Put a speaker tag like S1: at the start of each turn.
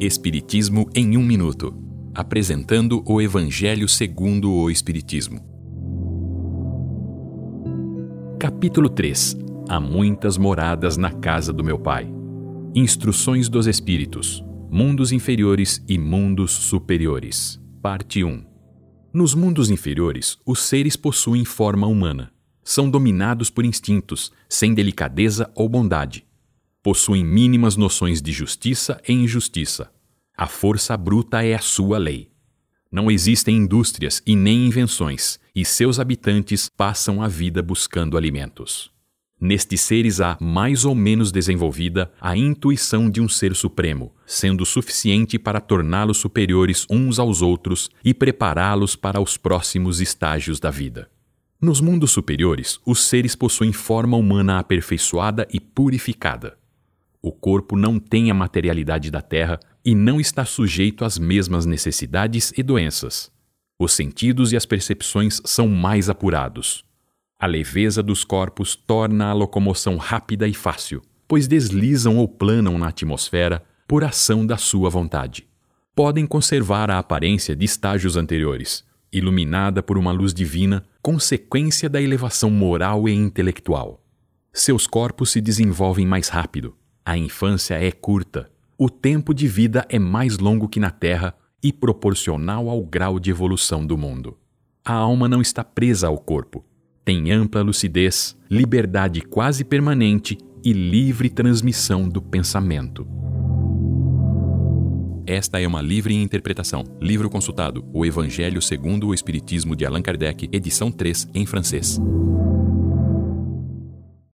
S1: Espiritismo em um minuto, apresentando o Evangelho segundo o Espiritismo. Capítulo 3. Há muitas moradas na casa do meu Pai. Instruções dos Espíritos. Mundos inferiores e mundos superiores. Parte 1. Nos mundos inferiores, os seres possuem forma humana. São dominados por instintos, sem delicadeza ou bondade possuem mínimas noções de justiça e injustiça. A força bruta é a sua lei. Não existem indústrias e nem invenções, e seus habitantes passam a vida buscando alimentos. Nestes seres há, mais ou menos desenvolvida, a intuição de um ser supremo, sendo suficiente para torná-los superiores uns aos outros e prepará-los para os próximos estágios da vida. Nos mundos superiores, os seres possuem forma humana aperfeiçoada e purificada. O corpo não tem a materialidade da terra e não está sujeito às mesmas necessidades e doenças. Os sentidos e as percepções são mais apurados. A leveza dos corpos torna a locomoção rápida e fácil, pois deslizam ou planam na atmosfera por ação da sua vontade. Podem conservar a aparência de estágios anteriores, iluminada por uma luz divina, consequência da elevação moral e intelectual. Seus corpos se desenvolvem mais rápido, a infância é curta. O tempo de vida é mais longo que na Terra e proporcional ao grau de evolução do mundo. A alma não está presa ao corpo. Tem ampla lucidez, liberdade quase permanente e livre transmissão do pensamento. Esta é uma livre interpretação. Livro consultado: O Evangelho segundo o Espiritismo de Allan Kardec, edição 3, em francês.